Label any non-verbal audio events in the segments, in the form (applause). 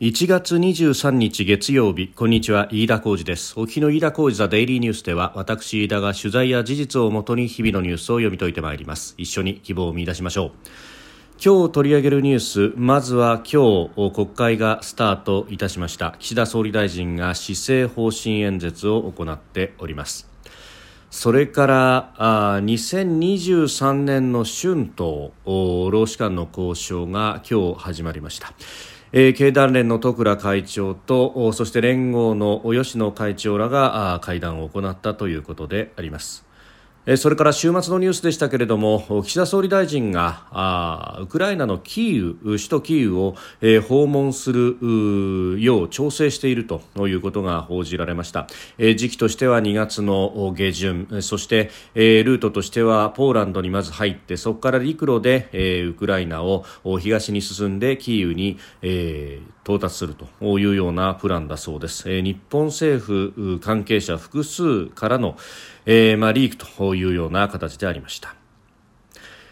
1月23日月曜日こんにちは飯田浩二です。お日の飯田浩二ザデイリーニュースでは私飯田が取材や事実をもとに日々のニュースを読み解いてまいります。一緒に希望を見出しましょう。今日取り上げるニュースまずは今日国会がスタートいたしました。岸田総理大臣が施政方針演説を行っております。それからあ2023年の春闘労使間の交渉が今日始まりました。えー、経団連の十倉会長とそして連合の吉野会長らが会談を行ったということであります。それから週末のニュースでしたけれども岸田総理大臣がウクライナのキーウ首都キーウを、訪問するよう調整しているということが報じられました、時期としては2月の下旬。そして、ルートとしてはポーランドにまず入ってそこから陸路で、ウクライナを東に進んでキーウに、到達するというようなプランだそうです、日本政府関係者複数からの、えー、まあ、リークというような形でありました。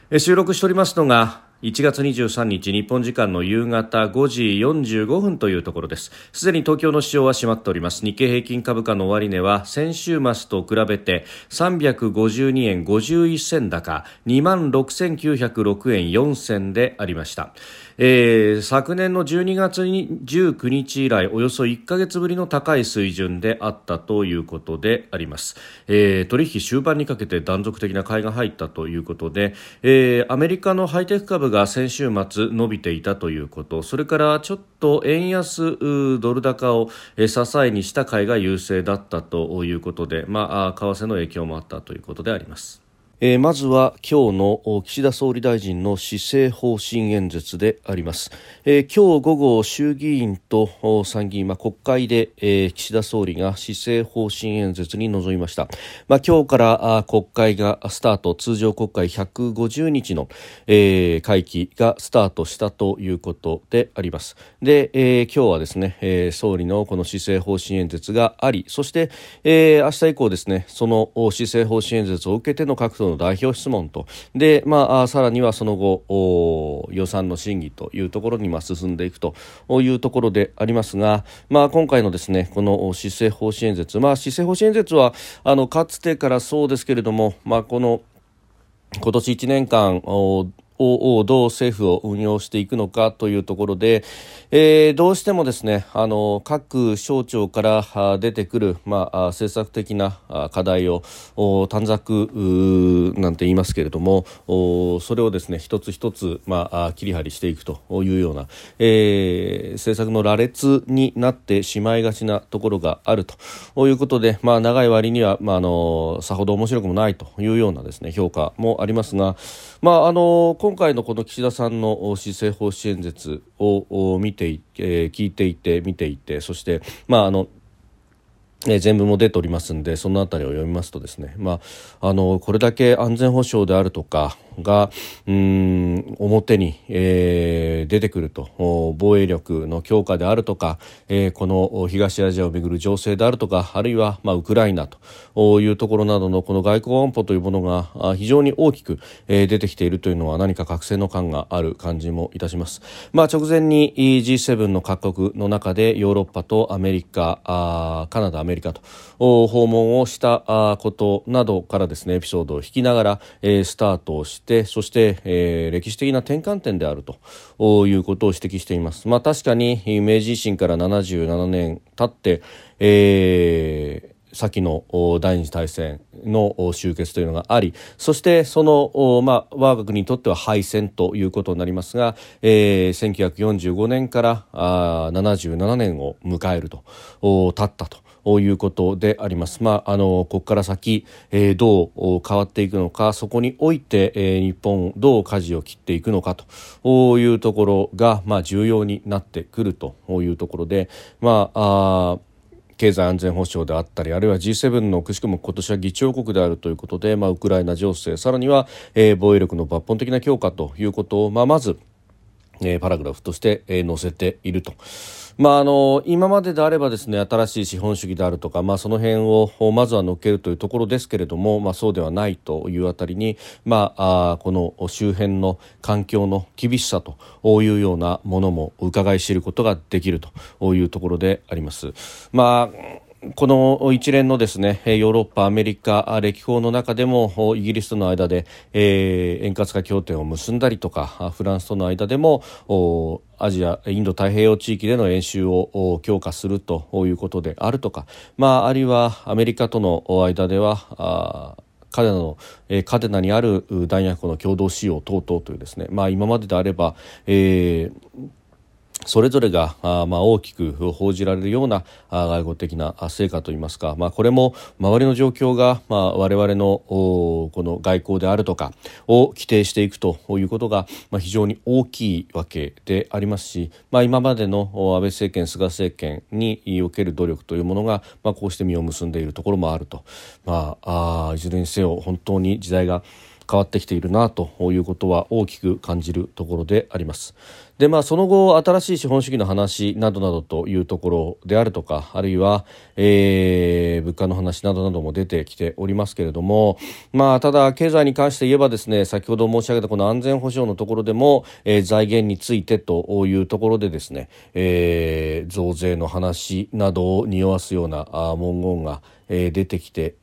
え収録しておりますのが1月23日日本時間の夕方5時45分というところです。すでに東京の市場は閉まっております。日経平均株価の終値は先週末と比べて352円51銭高2万6906円4銭でありました。えー、昨年の12月に19日以来およそ1か月ぶりの高い水準であったということであります、えー、取引終盤にかけて断続的な買いが入ったということで、えー、アメリカのハイテク株が先週末伸びていたということそれからちょっと円安ドル高を支えにした買いが優勢だったということで、まあ、為替の影響もあったということであります。えー、まずは今日の岸田総理大臣の施政方針演説であります、えー、今日午後衆議院と参議院、まあ、国会で、えー、岸田総理が施政方針演説に臨みました、まあ、今日からあ国会がスタート通常国会150日の、えー、会期がスタートしたということであります。で、えー、今日はですね、えー、総理のこの施政方針演説がありそして、えー、明日以降ですねその施政方針演説を受けての各党の代表質問と。で、まあ、さらにはその後予算の審議というところにま進んでいくというところでありますが、まあ、今回のですねこの施政方針演説、まあ、施政方針演説はあのかつてからそうですけれども、まあ、この今年1年間をどう政府を運用していくのかというところで、えー、どうしてもですねあの各省庁から出てくる、まあ、政策的な課題を短冊なんて言いますけれどもそれをですね一つ一つ、まあ、切り張りしていくというような、えー、政策の羅列になってしまいがちなところがあるということで、まあ、長い割には、まあ、あのさほど面白くもないというようなですね評価もありますが、まあ、あの今今回のこの岸田さんの施政方針演説を見て、えー、聞いていて見ていてそして、まあ、あのえ全文も出ておりますんでその辺りを読みますとですね、まあ、あのこれだけ安全保障であるとかがうん表に、えー、出てくると防衛力の強化であるとか、えー、この東アジアをめぐる情勢であるとかあるいは、まあ、ウクライナというところなどのこの外交安保というものが非常に大きく、えー、出てきているというのは何か覚醒の感がある感じもいたします。まあ、直前に G7 の各国の中でヨーロッパとアメリカあカナダアメリカと訪問をしたことなどからですねエピソードを引きながら、えー、スタートをしててそして、えー、歴史的な転換点であるということを指摘しています。まあ、確かに明治維新から77年経って、えー先の第二次大戦の終結というのがありそしてその、まあ、我が国にとっては敗戦ということになりますが、えー、1945年からあ77年を迎えると経ったということであります。まあ、あの、ここから先、えー、どう変わっていくのか、そこにおいて、えー、日本どう舵を切っていくのかというところが、まあ、重要になってくるというところで、まあ、あ経済安全保障であったりあるいは G7 のくしくも今年は議長国であるということで、まあ、ウクライナ情勢さらには、えー、防衛力の抜本的な強化ということを、まあ、まずえー、パラグラフとして、えー、載せていると。まあ、あの今までであればですね新しい資本主義であるとか、まあ、その辺をまずは乗っけるというところですけれども、まあ、そうではないというあたりに、まあ、この周辺の環境の厳しさというようなものも伺い知ることができるというところであります。まあこの一連のですねヨーロッパ、アメリカ歴訪の中でもイギリスとの間で、えー、円滑化協定を結んだりとかフランスとの間でもアジア、インド太平洋地域での演習を強化するということであるとか、まあ、あるいはアメリカとの間ではカデナの、えー、カデナにある弾薬庫の共同使用等々というですね、まあ、今までであれば、えーそれぞれが、まあ、大きく報じられるような外交的な成果といいますか、まあ、これも周りの状況が、まあ、我々のこの外交であるとかを規定していくということが、非常に大きいわけでありますし、まあ、今までの安倍政権菅政権における努力というものが、まあ、こうして実を結んでいるところもあると、まあ、あいずれにせよ本当に時代が変わってきているなということは大きく感じるところであります。でまあその後新しい資本主義の話などなどというところであるとかあるいは、えー、物価の話などなども出てきておりますけれどもまあただ経済に関して言えばですね先ほど申し上げたこの安全保障のところでも、えー、財源についてというところでですね、えー、増税の話などを匂わすような文言が、えー、出てきて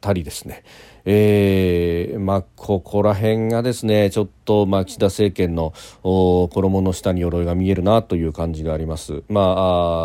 たりですね。えー、まあ、ここら辺がですねちょっと、まあ、岸田政権の衣の下に鎧が見えるなという感じがあります、ま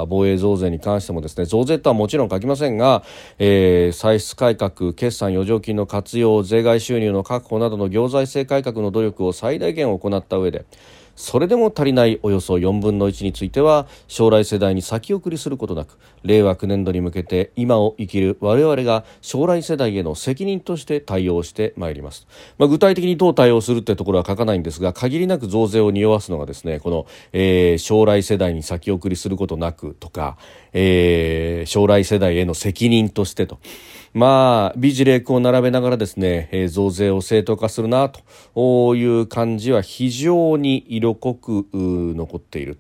あ、防衛増税に関してもですね増税とはもちろん書きませんが、えー、歳出改革決算余剰金の活用税外収入の確保などの行財政改革の努力を最大限行った上でそれでも足りないおよそ4分の1については将来世代に先送りすることなく令和9年度に向けて今を生きる我々が将来世代への責任として対応してまいります、まあ、具体的にどう対応するってところは書かないんですが限りなく増税を匂わすのがですねこの、えー、将来世代に先送りすることなくとか、えー、将来世代への責任としてと。まあ、美辞麗句を並べながらですね、えー、増税を正当化するなという感じは非常に色濃く残っている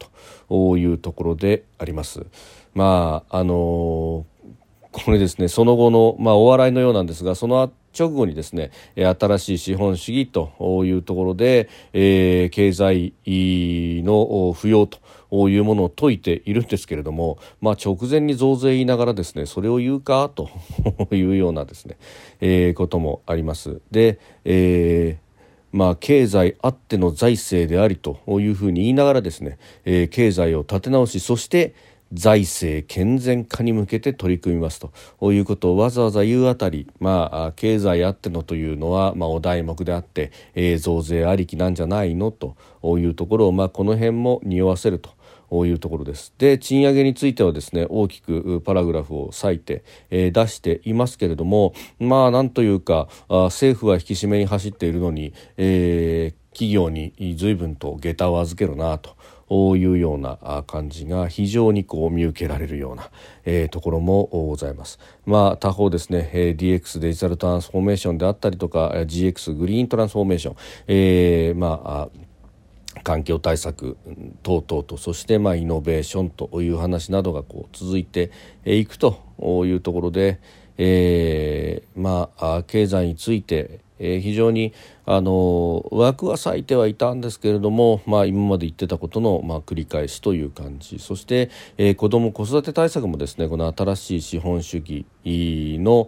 というところであります。まあ、あのー、これですね、その後の、まあ、お笑いのようなんですが、その直後にですね新しい資本主義というところで、えー、経済の不要というものを説いているんですけれども、まあ、直前に増税言いながらですねそれを言うかと (laughs) いうようなですね、えー、こともあります。で、えーまあ、経済あっての財政でありというふうに言いながらですね、えー、経済を立て直しそして財政健全化に向けて取り組みますということをわざわざ言うあたり、まあ、経済あってのというのは、まあ、お題目であって、えー、増税ありきなんじゃないのというところを、まあ、この辺も匂わせると。いうところですで賃上げについてはですね大きくパラグラフを割いて、えー、出していますけれどもまあなんというかあ政府は引き締めに走っているのに、えー、企業に随分と下駄を預けるなというような感じが非常にこう見受けられるような、えー、ところもございます。まあ、他方ですね、えー、DX デジタルトランスフォーメーションであったりとか GX グリーントランスフォーメーション、えー、まあ環境対策等々とそしてまあイノベーションという話などがこう続いていくというところで、えー、まあ経済についてえー、非常にあの枠は割いてはいたんですけれども、まあ、今まで言ってたことの、まあ、繰り返しという感じ。そして、えー、子ども子育て対策もですねこの新しい資本主義の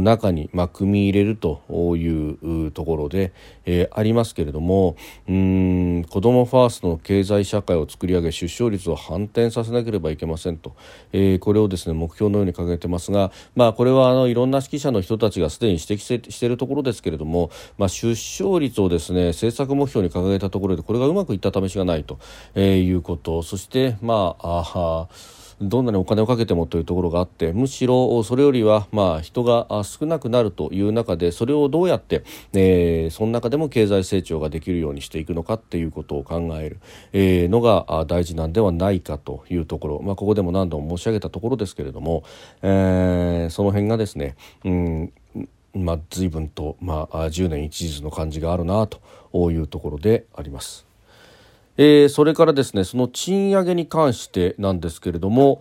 中に、まあ、組み入れるというところで、えー、ありますけれどもうん子どもファーストの経済社会を作り上げ出生率を反転させなければいけませんと、えー、これをですね目標のように掲げてますが、まあ、これはあのいろんな指揮者の人たちがすでに指摘しているところですけれども、もまあ、出生率をですね政策目標に掲げたところでこれがうまくいった試しがないと、えー、いうこと。そしてまああどんなにお金をかけてもというところがあってむしろそれよりはまあ人が少なくなるという中でそれをどうやって、えー、その中でも経済成長ができるようにしていくのかっていうことを考える、えー、のが大事なんではないかというところ、まあ、ここでも何度も申し上げたところですけれども、えー、その辺がですね、うんまあ、随分と、まあ、10年一日の感じがあるなというところであります。えー、それからですねその賃上げに関してなんですけれども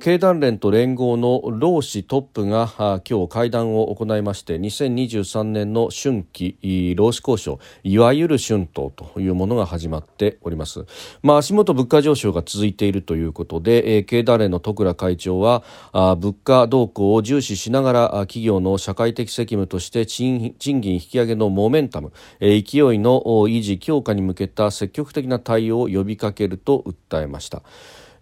経団連と連合の労使トップが今日会談を行いまして2023年の春季労使交渉いわゆる春闘というものが始まっております、まあ、足元物価上昇が続いているということで、えー、経団連の戸倉会長はあ物価動向を重視しながら企業の社会的責務として賃金引き上げのモメンタム、えー、勢いの維持強化に向けた積極的なな対応を呼びかけると訴えました。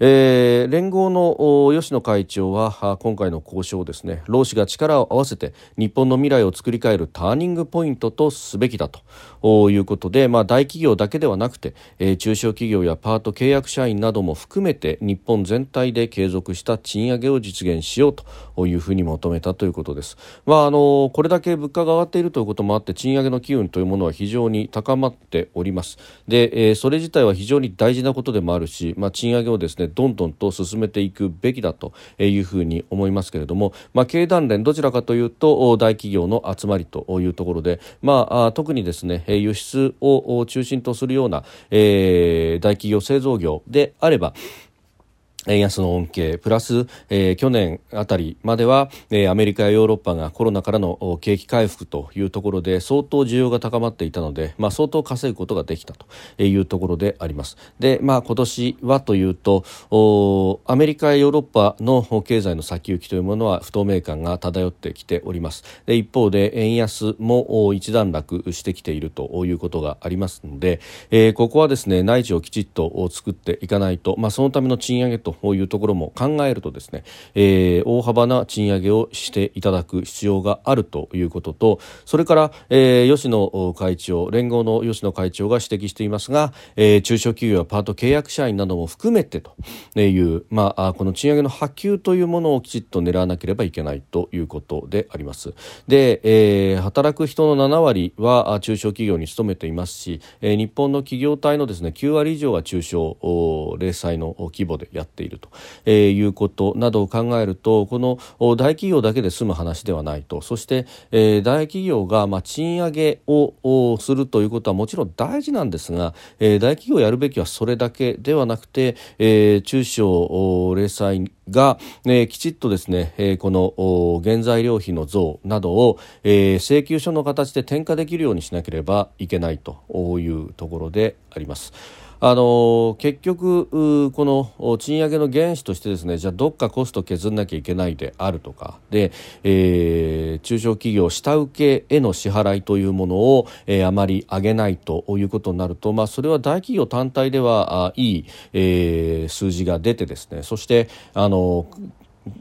えー、連合の吉野会長は今回の交渉をですね労使が力を合わせて日本の未来を作り変えるターニングポイントとすべきだということで、まあ、大企業だけではなくて、えー、中小企業やパート契約社員なども含めて日本全体で継続した賃上げを実現しようというふうに求めたということです。まあ、あのこれだけ物価が上がっているということもあって賃上げの機運というものは非常に高まっております。で、えー、それ自体は非常に大事なことでもあるし、まあ、賃上げをですねどんどんと進めていくべきだというふうに思いますけれども、まあ、経団連どちらかというと大企業の集まりというところで、まあ、特にですね輸出を中心とするような、えー、大企業製造業であれば円安の恩恵プラス、えー、去年あたりまでは、えー、アメリカやヨーロッパがコロナからの景気回復というところで相当需要が高まっていたので、まあ、相当稼ぐことができたというところであります。で、まあ、今年はというとアメリカやヨーロッパの経済の先行きというものは不透明感が漂ってきております。で一方で円安も一段落してきているということがありますので、えー、ここはですね内需をきちっと作っていかないと、まあ、そのための賃上げとというところも考えるとですね、えー、大幅な賃上げをしていただく必要があるということとそれから、えー、吉野会長連合の吉野会長が指摘していますが、えー、中小企業やパート契約社員なども含めてという、まあ、この賃上げの波及というものをきちっと狙わなければいけないということであります。で、えー、働く人の7割は中小企業に勤めていますし、えー、日本の企業体のですね9割以上が中小零細の規模でやってていると、えー、いうことなどを考えるとこの大企業だけで済む話ではないと。そして、えー、大企業が、まあ、賃上げをするということはもちろん大事なんですが、えー、大企業やるべきはそれだけではなくて、えー、中小零細が、えー、きちっとですね、えー、この原材料費の増などを、えー、請求書の形で転嫁できるようにしなければいけないというところであります。あの結局この賃上げの原資としてですねじゃあどっかコスト削らなきゃいけないであるとかで、えー、中小企業下請けへの支払いというものを、えー、あまり上げないということになると、まあ、それは大企業単体ではあいい、えー、数字が出てですねそしてあの어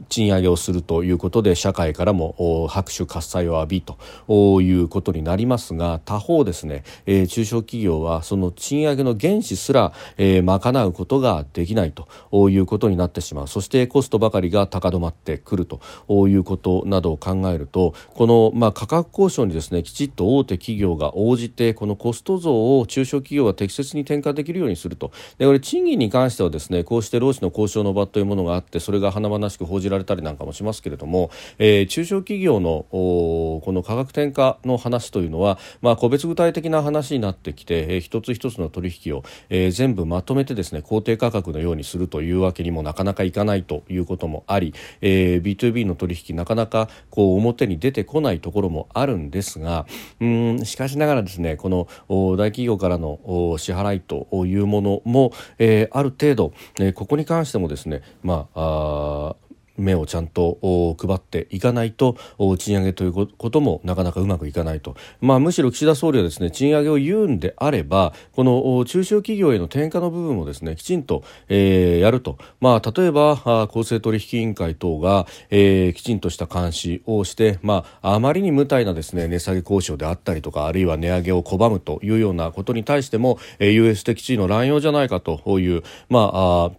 賃上げをするということで社会からも拍手喝采を浴びということになりますが他方ですね、え、中小企業はその賃上げの原資すら、え、賄うことができないということになってしまう。そしてコストばかりが高止まってくるということなどを考えるとこの、まあ、価格交渉にですねきちっと大手企業が応じてこのコスト増を中小企業が適切に転嫁できるようにすると。でこれ賃金に関してはですねこうして労使の交渉の場というものがあってそれが華々しく報じられたりなんかもしますけれども、えー、中小企業のこの価格転嫁の話というのは、まあ、個別具体的な話になってきて、えー、一つ一つの取引を、えー、全部まとめてですね公定価格のようにするというわけにもなかなかいかないということもあり、えー、B2B の取引なかなかこう表に出てこないところもあるんですがうんしかしながらですねこの大企業からの支払いというものも、えー、ある程度、えー、ここに関してもですねまああ目をちゃんと配っていかないと賃上げということもなかなかうまくいかないと、まあ、むしろ岸田総理はですね賃上げを言うんであればこの中小企業への転嫁の部分をですねきちんと、えー、やると、まあ、例えば公正取引委員会等が、えー、きちんとした監視をして、まあ、あまりに無体なですね値下げ交渉であったりとかあるいは値上げを拒むというようなことに対しても、えー、US 的地位の乱用じゃないかという、まあ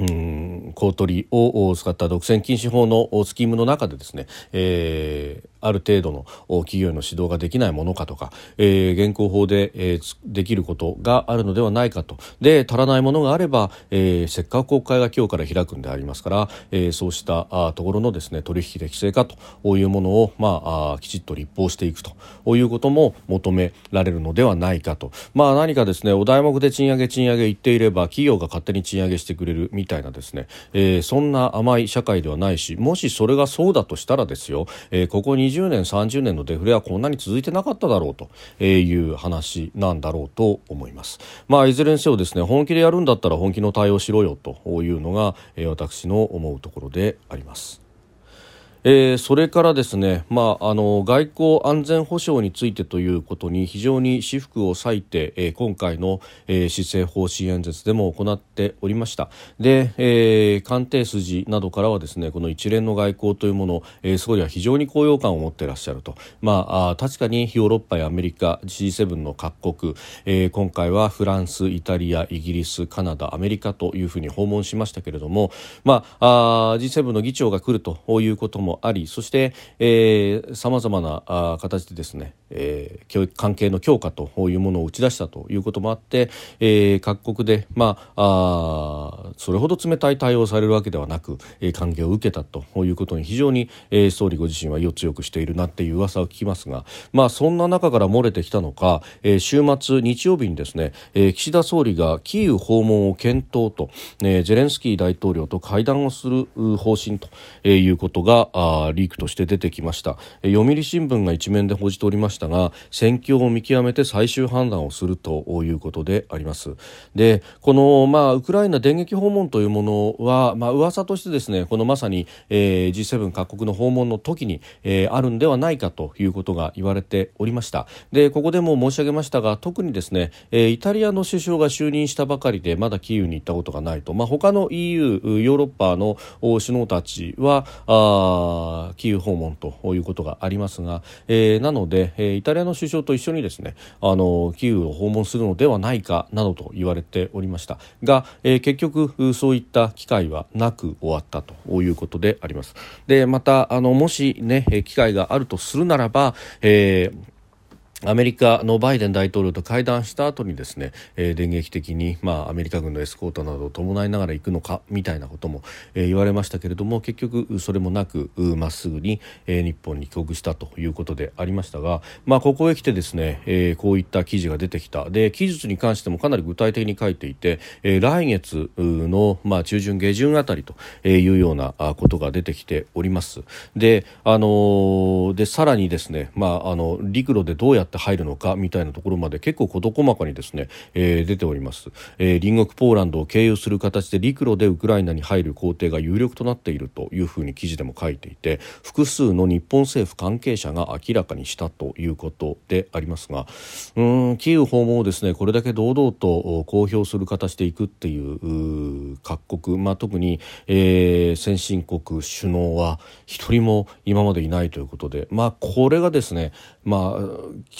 うん公取を使った独占禁止法のスキームの中でですね、えーある程度の企業への指導ができないものかとか、えー、現行法で、えー、できることがあるのではないかと。で足らないものがあれば、えー、せっかく国会が今日から開くんでありますから、えー、そうしたあところのですね取引適正化というものを、まあ、あきちっと立法していくと。いうことも求められるのではないかと、まあ、何かですねお題目で賃上げ賃上げ言っていれば企業が勝手に賃上げしてくれるみたいなですね、えー、そんな甘い社会ではないしもしそれがそうだとしたらですよ、えー、ここ20 20年30年のデフレはこんなに続いてなかっただろうという話なんだろうと思います。まあ、いずれにせよですね本気でやるんだったら本気の対応しろよというのが、え、私の思うところであります。えー、それからですね、まあ、あの外交安全保障についてということに非常に私腹を割いて、えー、今回の、えー、施政方針演説でも行っておりました。で、えー、官邸筋などからはですねこの一連の外交というもの、えー、総理は非常に高揚感を持っていらっしゃると、まあ、あ確かにヨーロッパやアメリカ G7 の各国、えー、今回はフランス、イタリア、イギリス、カナダ、アメリカというふうに訪問しましたけれども、まあ、あ G7 の議長が来るということももありそしてさまざまな形でですね、えー、関係の強化というものを打ち出したということもあって、えー、各国で、まあ、あそれほど冷たい対応されるわけではなく、えー、歓迎を受けたということに非常に、えー、総理ご自身は意を強くしているなっていう噂を聞きますが、まあ、そんな中から漏れてきたのか、えー、週末日曜日にですね、えー、岸田総理がキーウ訪問を検討と、えー、ゼレンスキー大統領と会談をする方針ということがあリークとして出てきました。読売新聞が一面で報じておりましたが戦況を見極めて最終判断をするということであります。でこの、まあ、ウクライナ電撃訪問というものは、まあ噂としてですねこのまさに、えー、G7 各国の訪問の時に、えー、あるんではないかということが言われておりました。でここでも申し上げましたが特にですね、えー、イタリアの首相が就任したばかりでまだキーウに行ったことがないと、まあ、他の EU ヨーロッパの首脳たちはあキーウ訪問ということがありますが、えー、なので、えー、イタリアの首相と一緒にですねあのキーウを訪問するのではないかなどと言われておりました。が、えー、結局そういった機会はなく終わったということであります。でまたあのもしね機会があるとするならば、えーアメリカのバイデン大統領と会談した後にですね、えー、電撃的に、まあ、アメリカ軍のエスコートなどを伴いながら行くのかみたいなことも、えー、言われましたけれども結局それもなくまっすぐに、えー、日本に帰国したということでありましたが、まあ、ここへ来てですね、えー、こういった記事が出てきた。で記述に関してもかなり具体的に書いていて、えー、来月の、まあ、中旬下旬あたりというようなことが出てきております。で,、あのー、でさらにですね、まあ、あの陸路でどうやってって入るのかみたいなところまで結構事細かにですね、えー、出ております、えー、隣国ポーランドを経由する形で陸路でウクライナに入る工程が有力となっているというふうに記事でも書いていて複数の日本政府関係者が明らかにしたということでありますがうんキーウ訪問をですねこれだけ堂々と公表する形でいくっていう各国、まあ、特に、えー、先進国首脳は一人も今までいないということで、まあ、これがですね、まあ、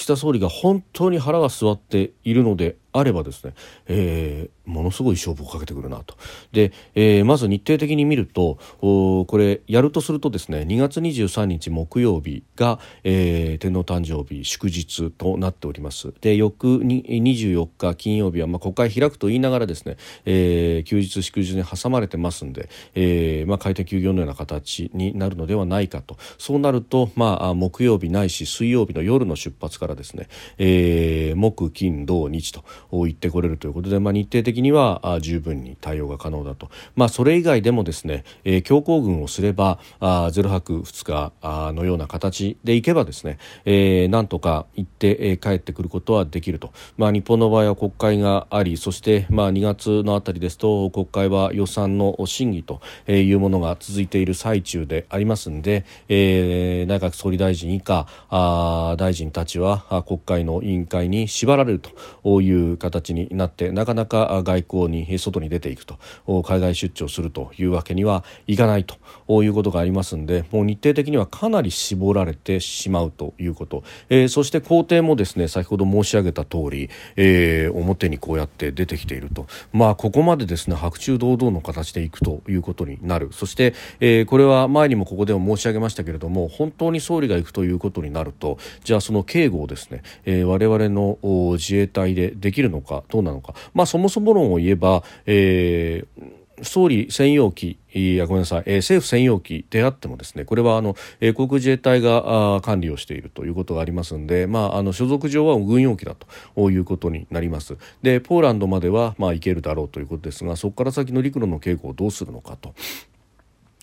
岸田総理が本当に腹が据わっているのであればですね、えー、ものすごい勝負をかけてくるなと。で、えー、まず日程的に見ると、これ、やるとするとですね、2月23日木曜日が、えー、天皇誕生日祝日となっております。で、翌に24日金曜日は、まあ、国会開くと言いながらですね、えー、休日祝日に挟まれてますんで、えー、まあ、開店休業のような形になるのではないかと。そうなると、まあ、木曜日ないし水曜日の夜の出発からですね、えー、木、金、土、日と、行ってこれるということで、まあ、日程的には十分に対応が可能だと、まあ、それ以外でもですね、えー、強行軍をすればあ0泊2日あのような形でいけばですね、えー、なんとか行って、えー、帰ってくることはできると、まあ、日本の場合は国会がありそして、まあ、2月のあたりですと国会は予算の審議というものが続いている最中でありますので、えー、内閣総理大臣以下あ大臣たちは国会の委員会に縛られるという形になってなかなか外交に外に出ていくと海外出張するというわけにはいかないということがありますのでもう日程的にはかなり絞られてしまうということ、えー、そして工程もですね先ほど申し上げた通り、えー、表にこうやって出てきていると。まあここまでですね白昼堂々の形でいくということになる。そして、えー、これは前にもここでも申し上げましたけれども本当に総理が行くということになるとじゃあその警護をですね、えー、我々の自衛隊でできるのかどうなのか。まあそもそも論を言えば、えー総理専用機いやごめんなさい、えー、政府専用機であってもですねこれはあの、えー、航空自衛隊があ管理をしているということがありますので、まあ、あの所属上は軍用機だということになります。でポーランドまでは、まあ、行けるだろうということですがそこから先の陸路の警護をどうするのかと。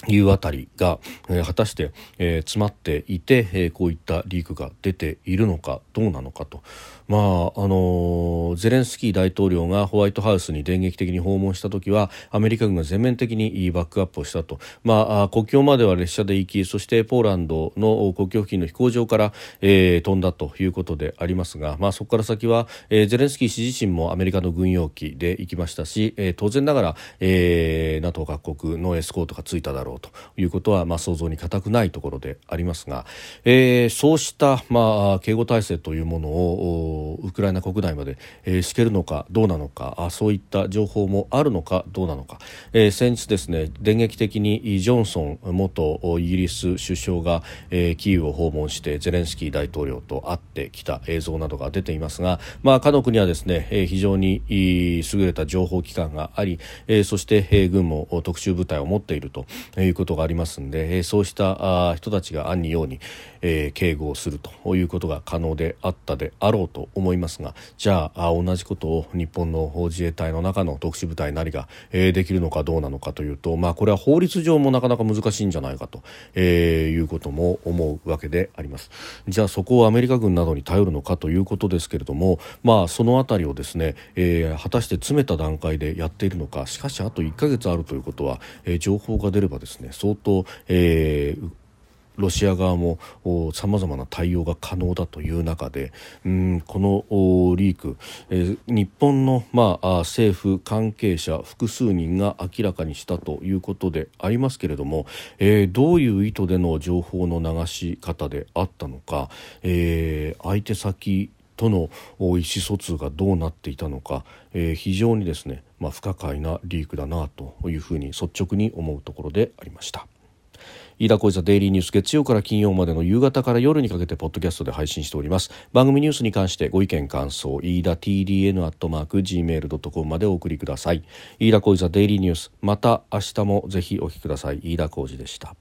いうあたりが、えー、果たして、えー、詰まっていて、えー、こういったリークが出ているのかどうなのかと。まああのゼレンスキー大統領がホワイトハウスに電撃的に訪問した時はアメリカ軍が全面的にバックアップをしたと、まあ、国境までは列車で行きそしてポーランドの国境付近の飛行場から、えー、飛んだということでありますが、まあ、そこから先は、えー、ゼレンスキー氏自身もアメリカの軍用機で行きましたし、えー、当然ながら、えー、NATO 各国のエスコートがついただろうということは、まあ、想像に難くないところでありますが、えー、そうした、まあ、警護体制というものをウクライナ国内まで、えー、敷けるのかどうなのかあそういった情報もあるのかどうなのか、えー、先日ですね電撃的にジョンソン元イギリス首相が、えー、キーウを訪問してゼレンスキー大統領と会ってきた映像などが出ていますが、まあ、かの国はですね、えー、非常に優れた情報機関があり、えー、そして、えー、軍も特殊部隊を持っているということがありますので、えー、そうしたあ人たちが暗にように、えー、警護をするということが可能であったであろうと思いますがじゃあ同じことを日本の自衛隊の中の特殊部隊なりが、え、できるのかどうなのかというと、まあ、これは法律上もなかなか難しいんじゃないかと、えー、いうことも思うわけであります。じゃあそこをアメリカ軍などに頼るのかということですけれども、まあ、そのあたりをですね、えー、果たして詰めた段階でやっているのかしかしあと1ヶ月あるということは、えー、情報が出ればですね相当、えー、ロシア側もさまざまな対応が可能だという中でうんこのリーク、えー、日本の、まあ、政府関係者複数人が明らかにしたということでありますけれども、えー、どういう意図での情報の流し方であったのか、えー、相手先との意思疎通がどうなっていたのか、えー、非常にですね、まあ、不可解なリークだなというふうに率直に思うところでありました。飯田浩司デイリーニュース月曜から金曜までの夕方から夜にかけてポッドキャストで配信しております。番組ニュースに関してご意見感想飯田 TDN アットマーク Gmail.com までお送りください。飯田浩司デイリーニュースまた明日もぜひお聞きください。飯田浩司でした。